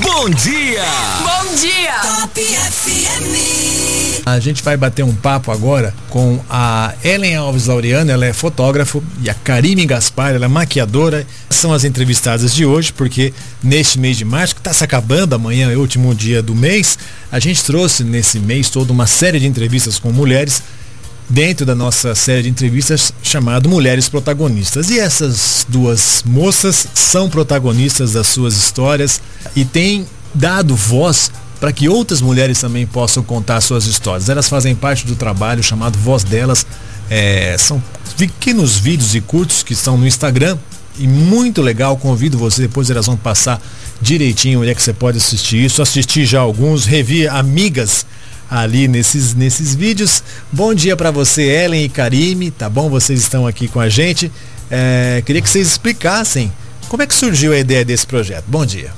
Bom dia! Bom dia! Top FM. A gente vai bater um papo agora com a Ellen Alves Laureano, ela é fotógrafo, e a Karine Gaspar, ela é maquiadora. São as entrevistadas de hoje, porque neste mês de março, que está se acabando, amanhã é o último dia do mês, a gente trouxe nesse mês todo uma série de entrevistas com mulheres dentro da nossa série de entrevistas chamado Mulheres Protagonistas. E essas duas moças são protagonistas das suas histórias e têm dado voz para que outras mulheres também possam contar suas histórias. Elas fazem parte do trabalho chamado Voz Delas. É, são pequenos vídeos e curtos que estão no Instagram e muito legal. Convido você, depois elas vão passar direitinho onde é que você pode assistir isso. Assisti já alguns, revi amigas ali nesses, nesses vídeos. Bom dia para você, Ellen e Karime, tá bom? Vocês estão aqui com a gente. É, queria que vocês explicassem como é que surgiu a ideia desse projeto. Bom dia.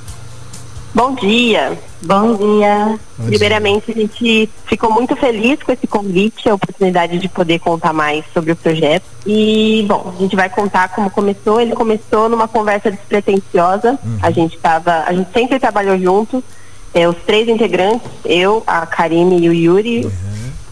Bom dia. Bom dia. Bom Primeiramente, a gente ficou muito feliz com esse convite, a oportunidade de poder contar mais sobre o projeto. E, bom, a gente vai contar como começou. Ele começou numa conversa despretensiosa. A gente tava, a gente sempre trabalhou junto é, os três integrantes, eu, a Karine e o Yuri.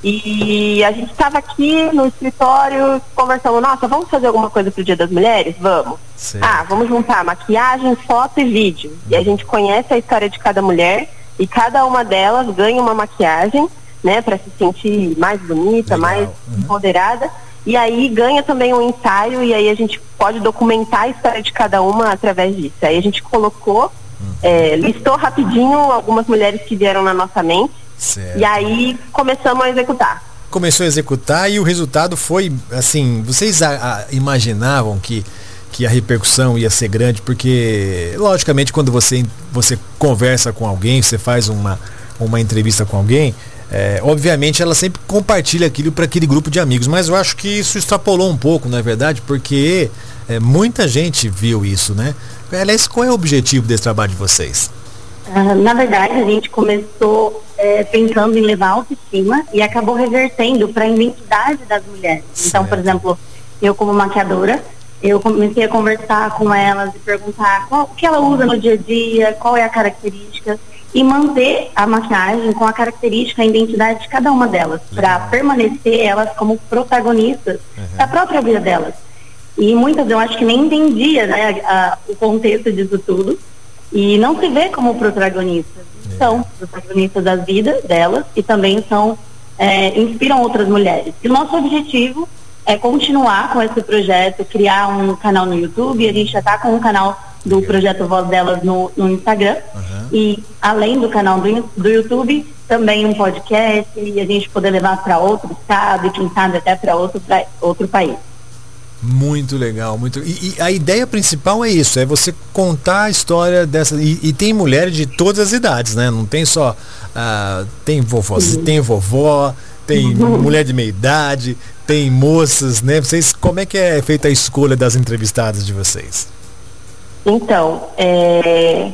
E a gente estava aqui no escritório conversando, nossa, vamos fazer alguma coisa pro Dia das Mulheres? Vamos. Certo. Ah, vamos juntar maquiagem, foto e vídeo. E a gente conhece a história de cada mulher e cada uma delas ganha uma maquiagem, né, para se sentir mais bonita, Legal. mais Uhum. empoderada. E aí ganha também um ensaio e aí a gente pode documentar a história de cada uma através disso. Aí a gente colocou, é, listou rapidinho algumas mulheres que vieram na nossa mente Certo. e aí começamos a executar. Começou a executar e o resultado foi assim, vocês a- a- imaginavam que que a repercussão ia ser grande, porque logicamente quando você, você conversa com alguém, você faz uma, uma entrevista com alguém, é, obviamente ela sempre compartilha aquilo para aquele grupo de amigos, mas eu acho que isso extrapolou um pouco, não é verdade? Porque é, muita gente viu isso, né? Aliás, qual é o objetivo desse trabalho de vocês? Ah, na verdade, a gente começou eh, pensando em levar autoestima e acabou revertendo para a identidade das mulheres. Então, por Certo. exemplo, eu como maquiadora, eu comecei a conversar com elas e perguntar qual, o que ela usa no dia a dia, qual é a característica e manter a maquiagem com a característica, a identidade de cada uma delas, para permanecer elas como protagonistas da própria vida delas. E muitas eu acho que nem entendia né, a- o contexto disso tudo e não se vê como protagonistas. São protagonistas das vidas delas e também são é, inspiram outras mulheres. E o nosso objetivo é continuar com esse projeto, criar um canal no YouTube. A gente já está com um canal do projeto Voz Delas no, no Instagram. E além do canal do, do YouTube, também um podcast e a gente poder levar para outro estado e quem sabe até para outro, pra- outro país. Muito legal, muito. E, e a ideia principal é isso, é você contar a história dessa. E, e tem mulheres de todas as idades, né? Não tem só. ah, tem vovó, tem vovó, tem mulher de meia idade, tem moças, né? Vocês, como é que é feita a escolha das entrevistadas de vocês? Então, é,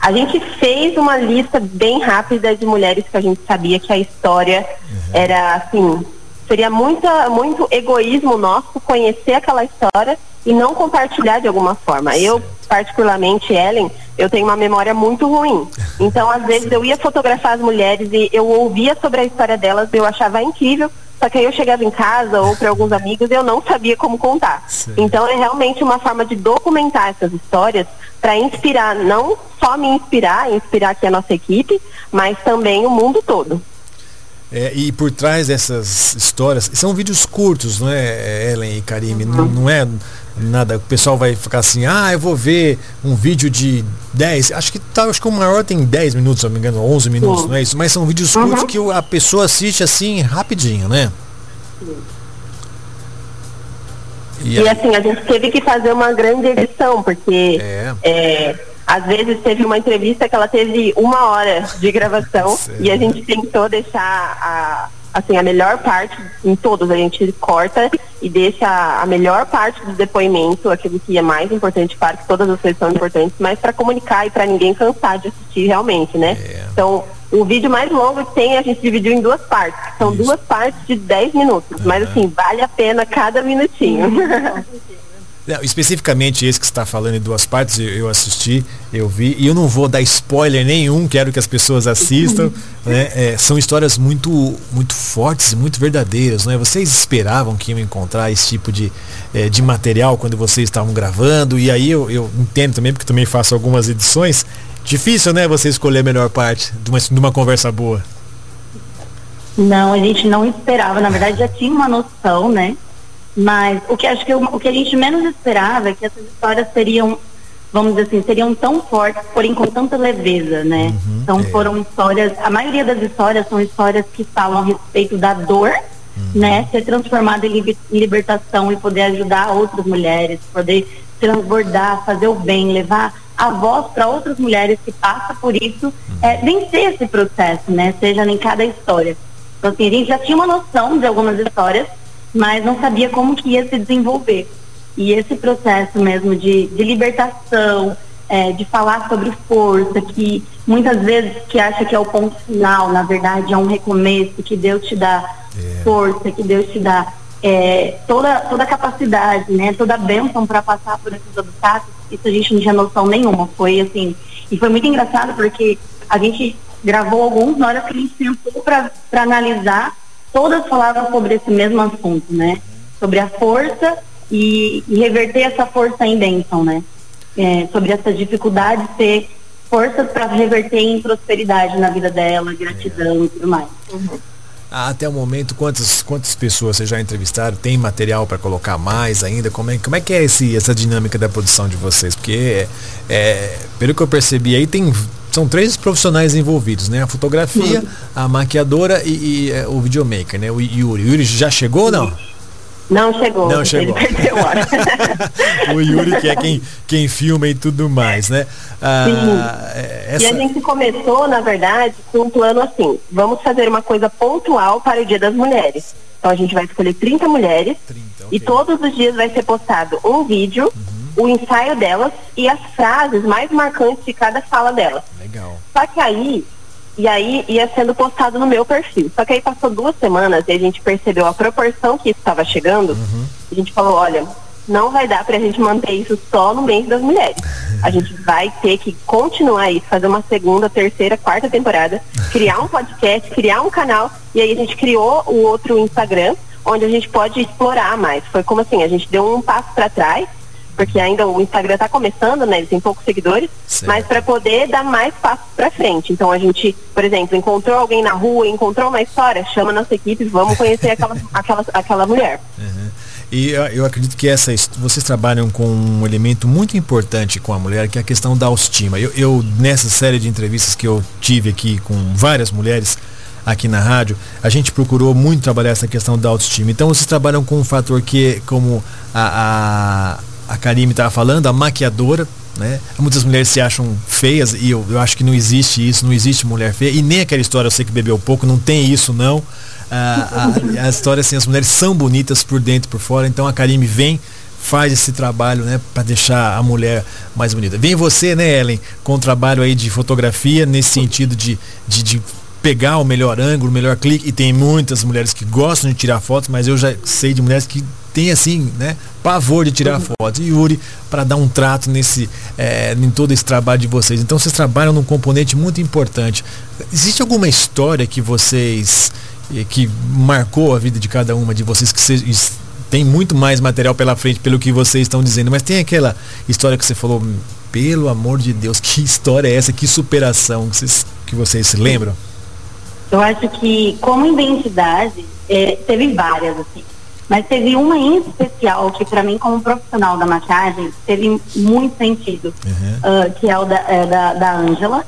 a gente fez uma lista bem rápida de mulheres que a gente sabia que a história era assim, seria muita, muito egoísmo nosso conhecer aquela história e não compartilhar de alguma forma. Eu, particularmente, Ellen, eu tenho uma memória muito ruim. Então, às vezes, eu ia fotografar as mulheres e eu ouvia sobre a história delas, eu achava incrível. Só que aí eu chegava em casa ou para alguns amigos e eu não sabia como contar. Sim. Então é realmente uma forma de documentar essas histórias para inspirar, não só me inspirar, inspirar aqui a nossa equipe, mas também o mundo todo. É, e por trás dessas histórias, são vídeos curtos, não é, Ellen e Karime? Não, não é nada, o pessoal vai ficar assim, ah, eu vou ver um vídeo de 10, acho que tá, acho que o maior tem 10 minutos, se não me engano, 11 minutos, Sim. não é isso? Mas são vídeos curtos que a pessoa assiste assim rapidinho, né? E E a- assim, a gente teve que fazer uma grande edição, porque É. é, às vezes teve uma entrevista que ela teve uma hora de gravação e a gente tentou deixar a, assim, a melhor parte, em todos a gente corta e deixa a melhor parte do depoimento, aquilo que é mais importante, claro que todas as coisas são importantes, mas para comunicar e para ninguém cansar de assistir realmente, né? É. Então, o vídeo mais longo que tem a gente dividiu em duas partes. São duas partes de 10 minutos, mas assim, vale a pena cada minutinho. Não, especificamente esse que está falando em duas partes, eu, eu, assisti, eu vi, e eu não vou dar spoiler nenhum, quero que as pessoas assistam. né? É, são histórias muito, muito fortes e muito verdadeiras. Né? Vocês esperavam que iam encontrar esse tipo de, é, de material quando vocês estavam gravando, e aí eu, eu entendo também, porque também faço algumas edições. Difícil, né, você escolher a melhor parte de uma, de uma conversa boa. Não, a gente não esperava. Na verdade, já tinha uma noção, né? Mas o que acho que o que a gente menos esperava é que essas histórias seriam, vamos dizer assim, seriam tão fortes, porém com tanta leveza, né? Uhum, então é. foram histórias, a maioria das histórias são histórias que falam a respeito da dor, uhum. né? Ser transformada em libertação e poder ajudar outras mulheres, poder transbordar, fazer o bem, levar a voz para outras mulheres que passam por isso, uhum. é, vencer esse processo, né? Seja em cada história. Então, assim, a gente já tinha uma noção de algumas histórias, mas não sabia como que ia se desenvolver. E esse processo mesmo de, de libertação, é, de falar sobre força, que muitas vezes que acha que é o ponto final, na verdade é um recomeço, que Deus te dá é. força, que Deus te dá é, toda, toda a capacidade, né, toda a bênção para passar por esses obstáculos, isso a gente não tinha noção nenhuma. Foi assim, e foi muito engraçado porque a gente gravou alguns, na hora que a gente sentou para analisar, todas falavam sobre esse mesmo assunto, né? Sobre a força e, e reverter essa força em bênção, né? É, sobre essa dificuldade de ter forças para reverter em prosperidade na vida dela, gratidão e tudo mais. Uhum. Até o momento, quantas, quantas pessoas vocês já entrevistaram? Tem material para colocar mais ainda? Como é, como é que é esse, essa dinâmica da produção de vocês? Porque, é, pelo que eu percebi aí, tem são três profissionais envolvidos, né? A fotografia, a maquiadora e, e é, o videomaker, né? O Yuri. O Yuri já chegou ou não? Não chegou. Não chegou. o Yuri que é quem, quem filma e tudo mais, né? Ah, Sim. Essa... E a gente começou, na verdade, com um plano assim, vamos fazer uma coisa pontual para o Dia das Mulheres. Então a gente vai escolher 30 mulheres 30, okay. e todos os dias vai ser postado um vídeo uhum o ensaio delas e as frases mais marcantes de cada fala delas. Legal. Só que aí, e aí ia sendo postado no meu perfil. Só que aí passou duas semanas e a gente percebeu a proporção que isso estava chegando. Uhum. A gente falou, olha, não vai dar para a gente manter isso só no mês das mulheres. A gente vai ter que continuar isso, fazer uma segunda, terceira, quarta temporada, criar um podcast, criar um canal, e aí a gente criou o outro Instagram, onde a gente pode explorar mais. Foi como assim, a gente deu um passo para trás porque ainda o Instagram está começando, né? Ele tem poucos seguidores, certo. mas para poder dar mais passos para frente. Então a gente, por exemplo, encontrou alguém na rua, encontrou uma história, chama nossa equipe, vamos conhecer aquela, aquela, aquela mulher. Uhum. E eu, eu, acredito que essa vocês trabalham com um elemento muito importante com a mulher, que é a questão da autoestima. Eu, eu nessa série de entrevistas que eu tive aqui com várias mulheres, aqui na rádio, a gente procurou muito trabalhar essa questão da autoestima. Então vocês trabalham com um fator que, como a, a a Karime estava falando, a maquiadora, né? Muitas mulheres se acham feias e eu, eu acho que não existe isso, não existe mulher feia. E nem aquela história, eu sei que bebeu pouco, não tem isso não. a, a, história assim, as mulheres são bonitas por dentro e por fora, então a Karime vem, faz esse trabalho, né, para deixar a mulher mais bonita. Vem você, né, Ellen, com o trabalho aí de fotografia, nesse sentido de, de, de pegar o melhor ângulo, o melhor clique, e tem muitas mulheres que gostam de tirar fotos, mas eu já sei de mulheres que tem assim, né, pavor de tirar fotos. E Yuri, para dar um trato nesse, é, em todo esse trabalho de vocês. Então vocês trabalham num componente muito importante. Existe alguma história que vocês, eh, que marcou a vida de cada uma de vocês, que vocês, tem muito mais material pela frente pelo que vocês estão dizendo, mas tem aquela história que você falou, pelo amor de Deus, que história é essa, que superação que vocês, que vocês se lembram? Eu acho que como identidade, é, teve várias, assim. Mas teve uma em especial que para mim, como profissional da maquiagem, teve muito sentido, uhum. uh, que é o da é, da, da Angela.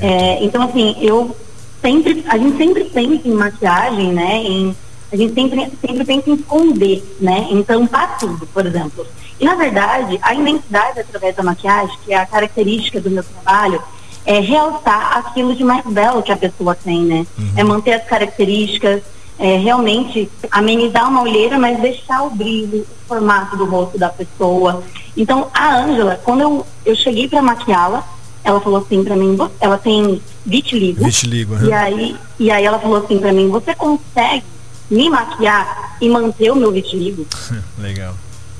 É, então assim, eu sempre, a gente sempre pensa em maquiagem, né? Em, a gente sempre, sempre pensa em esconder, né? Em tampar tudo, por exemplo. E na verdade, a identidade através da maquiagem, que é a característica do meu trabalho, é realçar aquilo de mais belo que a pessoa tem, né? Uhum. É manter as características, é, realmente amenizar uma olheira, mas deixar o brilho, o formato do rosto da pessoa. Então, a Ângela, quando eu, eu cheguei para maquiá-la, ela falou assim para mim, ela tem vitiligo. Vitiligo, uhum. E aí, e aí ela falou assim para mim, você consegue me maquiar e manter o meu vitiligo? Legal.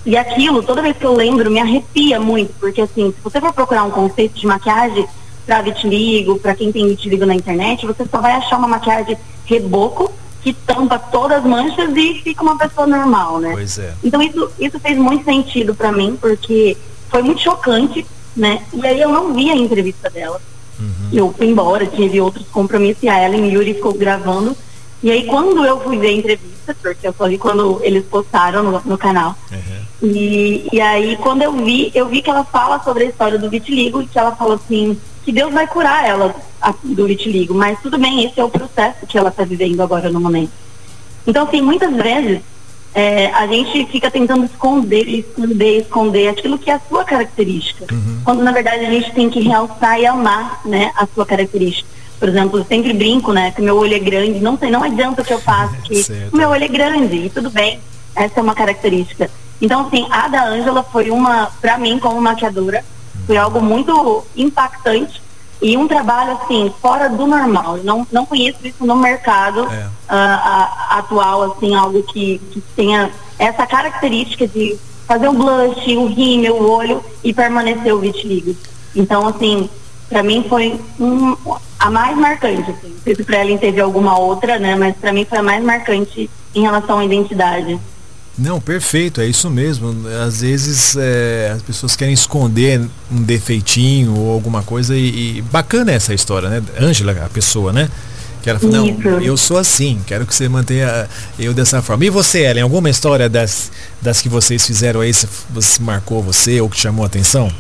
e aquilo, toda vez que eu lembro, me arrepia muito, porque assim, se você for procurar um conceito de maquiagem para vitiligo, para quem tem vitiligo na internet, você só vai achar uma maquiagem reboco que tampa todas as manchas e fica uma pessoa normal, né? Pois é. Então isso, isso fez muito sentido para mim, porque foi muito chocante, né? E aí eu não vi a entrevista dela. Uhum. Eu fui embora, tive outros compromissos e a Ellen e Yuri ficou gravando. E aí quando eu fui ver a entrevista, porque eu só vi quando eles postaram no, no canal. Uhum. E, e aí quando eu vi, eu vi que ela fala sobre a história do vitiligo e que ela falou assim, que Deus vai curar ela do vitiligo, mas tudo bem, esse é o processo que ela está vivendo agora no momento. Então, assim, muitas vezes é, a gente fica tentando esconder, esconder, esconder aquilo que é a sua característica, uhum. quando na verdade a gente tem que realçar e amar, né, a sua característica. Por exemplo, eu sempre brinco, né, que meu olho é grande, não sei, não adianta o que eu faço, que o meu olho é grande e tudo bem, essa é uma característica. Então, assim, a da Ângela foi uma, para mim, como maquiadora, foi algo muito impactante e um trabalho assim fora do normal. Eu não não conheço isso no mercado é. uh, atual assim algo que, que tenha essa característica de fazer um blush, o rímel, o olho e permanecer o vitiligo. Então assim para mim foi um, a mais marcante. Assim. Não sei se para ela teve alguma outra, né? Mas para mim foi a mais marcante em relação à identidade. Não, perfeito, é isso mesmo. Às vezes é, as pessoas querem esconder um defeitinho ou alguma coisa e, e bacana essa história, né? Ângela, a pessoa, né? Que ela não, eu sou assim, quero que você mantenha eu dessa forma. E você, Ellen, alguma história das, das que vocês fizeram aí, se, se marcou você ou que chamou a atenção?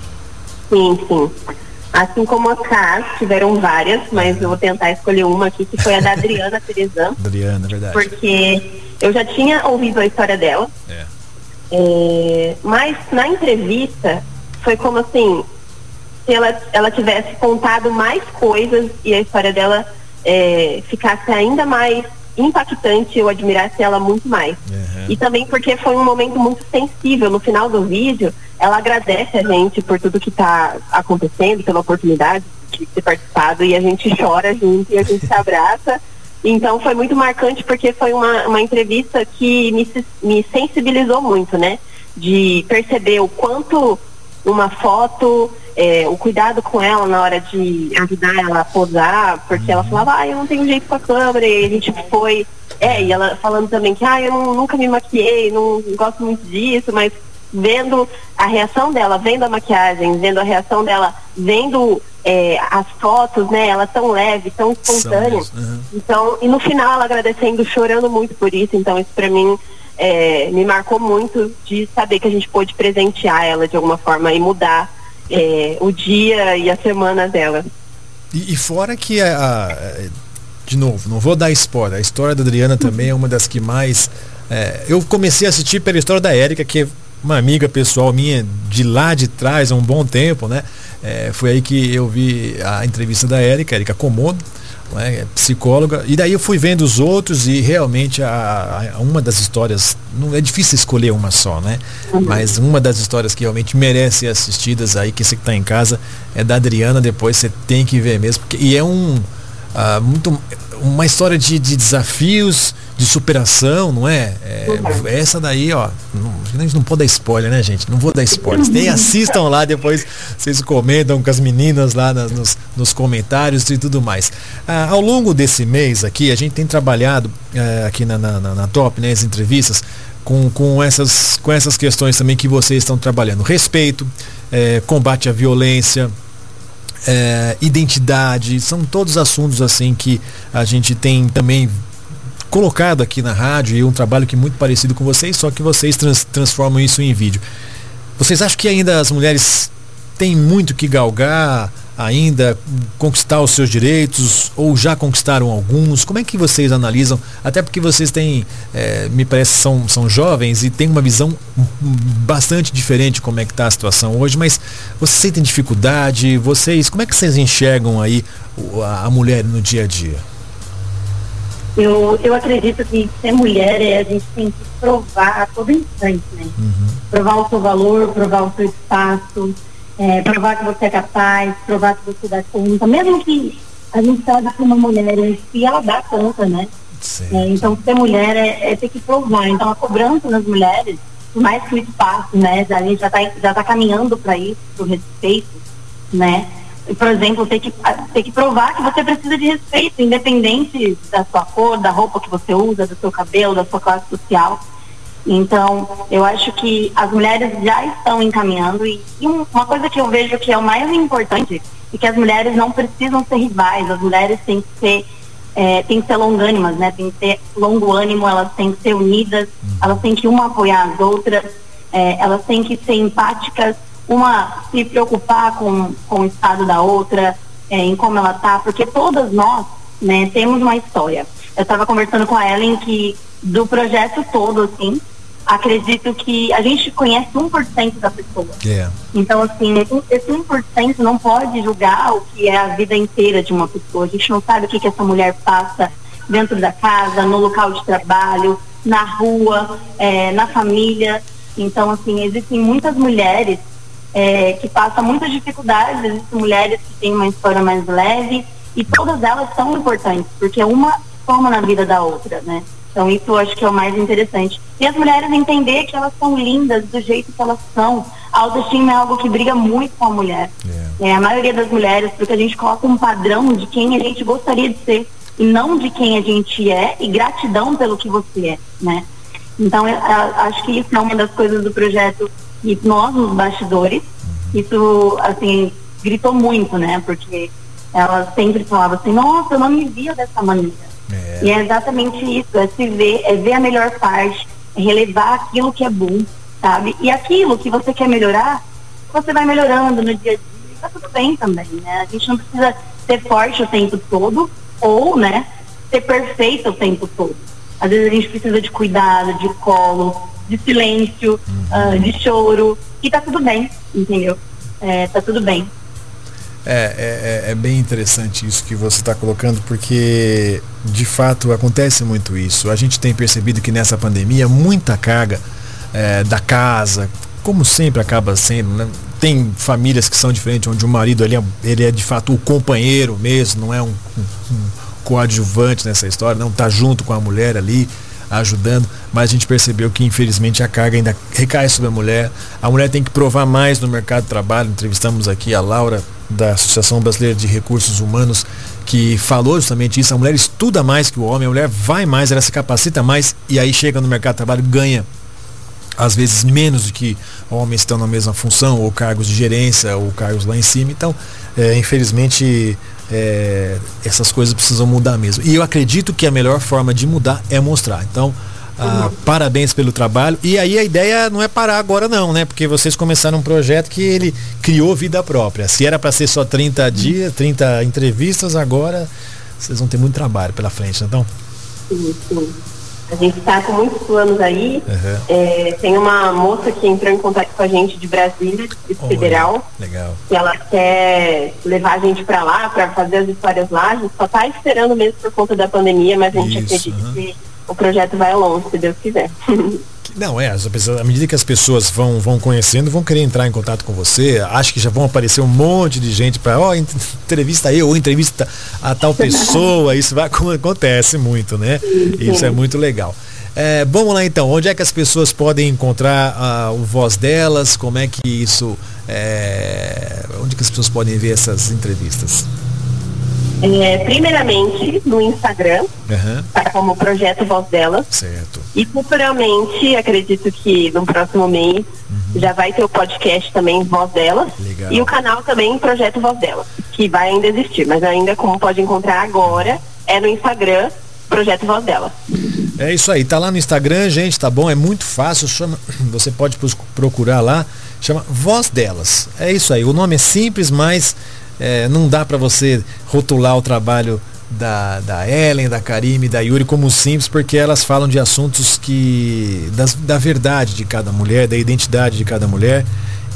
Sim, sim. Assim como a Cas, tiveram várias, mas eu vou tentar escolher uma aqui, que foi a da Adriana Terezan. Adriana, é verdade. Porque eu já tinha ouvido a história dela. É. É, mas na entrevista foi como assim, se ela, ela tivesse contado mais coisas e a história dela é, ficasse ainda mais impactante, eu admirasse ela muito mais. Uhum. E também porque foi um momento muito sensível. No final do vídeo, ela agradece a gente por tudo que está acontecendo, pela oportunidade de ter participado, e a gente chora junto e a gente se abraça. Então foi muito marcante porque foi uma, uma entrevista que me, me sensibilizou muito, né? De perceber o quanto uma foto, é, o cuidado com ela na hora de ajudar ela a posar, porque ela falava, ah, eu não tenho jeito com a câmera, e a gente foi. É, e ela falando também que, ah, eu não, nunca me maquiei, não gosto muito disso, mas vendo a reação dela, vendo a maquiagem, vendo a reação dela, vendo é, as fotos, né, elas tão leves, tão espontâneas. Uhum. Então, e no final ela agradecendo, chorando muito por isso, então isso para mim é, me marcou muito de saber que a gente pôde presentear ela de alguma forma e mudar é, o dia e a semana dela. E, e fora que a, a, de novo, não vou dar spoiler, a história da Adriana também é uma das que mais. É, eu comecei a assistir pela história da Érica, que é uma amiga pessoal minha de lá de trás há um bom tempo, né? É, foi aí que eu vi a entrevista da Érica, Érica Comodo, né, psicóloga, e daí eu fui vendo os outros e realmente a, a, uma das histórias, não é difícil escolher uma só, né? Uhum. Mas uma das histórias que realmente merece ser assistidas aí, que você que está em casa, é da Adriana, depois você tem que ver mesmo, porque, e é um uh, muito uma história de, de desafios, de superação, não é? é essa daí, ó, não, a gente não pode dar spoiler, né, gente? Não vou dar spoilers. Nem assistam lá, depois vocês comentam com as meninas lá nas, nos, nos comentários e tudo mais. Ah, ao longo desse mês aqui, a gente tem trabalhado eh, aqui na, na, na, Top, né, as entrevistas, com, com, essas, com essas questões também que vocês estão trabalhando. Respeito, eh, combate à violência, é, identidade, são todos assuntos assim que a gente tem também colocado aqui na rádio e um trabalho que é muito parecido com vocês, só que vocês trans, transformam isso em vídeo. Vocês acham que ainda as mulheres têm muito que galgar, ainda conquistar os seus direitos ou já conquistaram alguns? Como é que vocês analisam? Até porque vocês têm, é, me parece, são, são jovens e têm uma visão bastante diferente como é que está a situação hoje, mas vocês sentem dificuldade? Vocês, como é que vocês enxergam aí a mulher no dia a dia? Eu, eu acredito que ser mulher é a gente tem que provar a todo instante, né? Uhum. Provar o seu valor, provar o seu espaço, é, provar que você é capaz, provar que você dá conta, mesmo que a gente saiba que uma mulher em si, ela dá conta, né? É, então ser mulher é, é, ter que provar. Então a cobrança nas mulheres mais que o espaço, né, a gente já está já tá caminhando para isso, para o respeito, né? Por exemplo, ter que, ter que provar que você precisa de respeito, independente da sua cor, da roupa que você usa, do seu cabelo, da sua classe social. Então, eu acho que as mulheres já estão encaminhando e, e uma coisa que eu vejo que é o mais importante é que as mulheres não precisam ser rivais, as mulheres têm que ser é, que ser longânimas, né? Tem que ter longo ânimo, elas têm que ser unidas, elas têm que uma apoiar as outras, é, elas têm que ser empáticas uma se preocupar com, com o estado da outra, é, em como ela está, porque todas nós né, temos uma história. Eu estava conversando com a Ellen que do projeto todo, assim, acredito que a gente conhece 1% da pessoa. Yeah. Então, assim, esse 1% não pode julgar o que é a vida inteira de uma pessoa. A gente não sabe o que, que essa mulher passa dentro da casa, no local de trabalho, na rua, é, na família. Então, assim, existem muitas mulheres é, que passa muitas dificuldades, existem mulheres que têm uma história mais leve e todas elas são importantes, porque uma forma na vida da outra, né? Então isso eu acho que é o mais interessante. E as mulheres entender que elas são lindas do jeito que elas são. A autoestima é algo que briga muito com a mulher. Yeah. É, a maioria das mulheres, porque a gente coloca um padrão de quem a gente gostaria de ser e não de quem a gente é e gratidão pelo que você é, né? Então eu, eu, acho que isso é uma das coisas do projeto e nós, nos bastidores, isso, assim, gritou muito, né? Porque ela sempre falava assim, nossa, eu não me via dessa maneira. É. E é exatamente isso, é se ver, é ver a melhor parte, é relevar aquilo que é bom, sabe? E aquilo que você quer melhorar, você vai melhorando no dia a dia, tá tudo bem também, né? A gente não precisa ser forte o tempo todo, ou, né, ser perfeito o tempo todo. Às vezes a gente precisa de cuidado, de colo, de silêncio, uh, de choro, e tá tudo bem, entendeu? É, tá tudo bem. É, é, é, bem interessante isso que você está colocando, porque de fato acontece muito isso. A gente tem percebido que nessa pandemia muita carga é, da casa, como sempre acaba sendo, né? tem famílias que são diferentes, onde o marido ele é, ele é de fato o companheiro mesmo, não é um, um, um coadjuvante nessa história, não está junto com a mulher ali ajudando, mas a gente percebeu que infelizmente a carga ainda recai sobre a mulher. A mulher tem que provar mais no mercado de trabalho. Entrevistamos aqui a Laura da Associação Brasileira de Recursos Humanos que falou justamente isso. A mulher estuda mais que o homem, a mulher vai mais, ela se capacita mais e aí chega no mercado de trabalho ganha às vezes menos do que homens estão na mesma função, ou cargos de gerência, ou cargos lá em cima. Então, é, infelizmente, é, essas coisas precisam mudar mesmo. E eu acredito que a melhor forma de mudar é mostrar. Então, ah, uhum. parabéns pelo trabalho. E aí a ideia não é parar agora não, né? Porque vocês começaram um projeto que ele criou vida própria. Se era para ser só 30 dias, 30 entrevistas, agora vocês vão ter muito trabalho pela frente, então. Sim, sim. A gente está com muitos planos aí. Uhum. É, tem uma moça que entrou em contato com a gente de Brasília, de Federal. Legal. Que ela quer levar a gente para lá, para fazer as histórias lá. A gente só está esperando mesmo por conta da pandemia, mas a gente Isso, acredita uhum. que o projeto vai longe, se Deus quiser. Não, é, à medida que as pessoas vão, vão conhecendo, vão querer entrar em contato com você, acho que já vão aparecer um monte de gente para, ó, oh, entrevista eu, ou entrevista a tal pessoa, isso vai, acontece muito, né? Isso é muito legal. É, vamos lá então, onde é que as pessoas podem encontrar uh, o voz delas? Como é que isso. É, onde que as pessoas podem ver essas entrevistas? É, primeiramente no Instagram, uhum. tá como Projeto Voz Delas. Certo. E futuramente, acredito que no próximo mês, uhum. já vai ter o podcast também Voz Delas. Legal. E o canal também Projeto Voz Delas, que vai ainda existir, mas ainda como pode encontrar agora, é no Instagram, Projeto Voz Delas. É isso aí, tá lá no Instagram, gente, tá bom? É muito fácil, chama, você pode procurar lá, chama Voz Delas. É isso aí, o nome é simples, mas é, não dá para você rotular o trabalho da, da Ellen, da Karime, da Yuri como simples, porque elas falam de assuntos que. Das, da verdade de cada mulher, da identidade de cada mulher.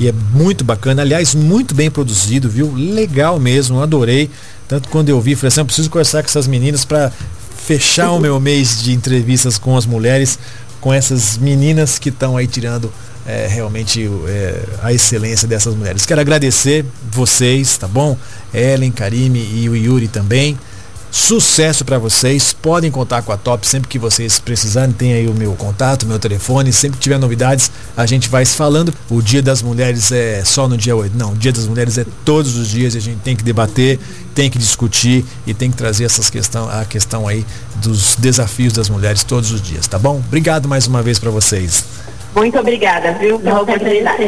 E é muito bacana, aliás, muito bem produzido, viu? Legal mesmo, adorei. Tanto quando eu vi, falei assim, eu preciso conversar com essas meninas para fechar o meu mês de entrevistas com as mulheres, com essas meninas que estão aí tirando é, realmente é, a excelência dessas mulheres. Quero agradecer vocês, tá bom? Ellen, Karime e o Yuri também. Sucesso para vocês. Podem contar com a Top sempre que vocês precisarem. Tem aí o meu contato, meu telefone. Sempre que tiver novidades, a gente vai se falando. O Dia das Mulheres é só no dia 8. Não, o Dia das Mulheres é todos os dias a gente tem que debater, tem que discutir e tem que trazer essas questão, a questão aí dos desafios das mulheres todos os dias, tá bom? Obrigado mais uma vez para vocês. Muito obrigada, viu, pela oportunidade.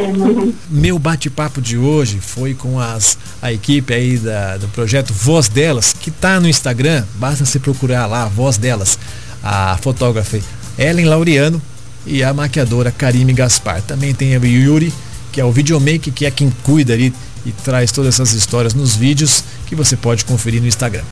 Meu bate-papo de hoje foi com as, a equipe aí da, do projeto Voz Delas, que tá no Instagram, basta você procurar lá, Voz Delas, a fotógrafa Ellen Laureano e a maquiadora Karime Gaspar. Também tem o Yuri, que é o videomaker, que é quem cuida ali e traz todas essas histórias nos vídeos que você pode conferir no Instagram.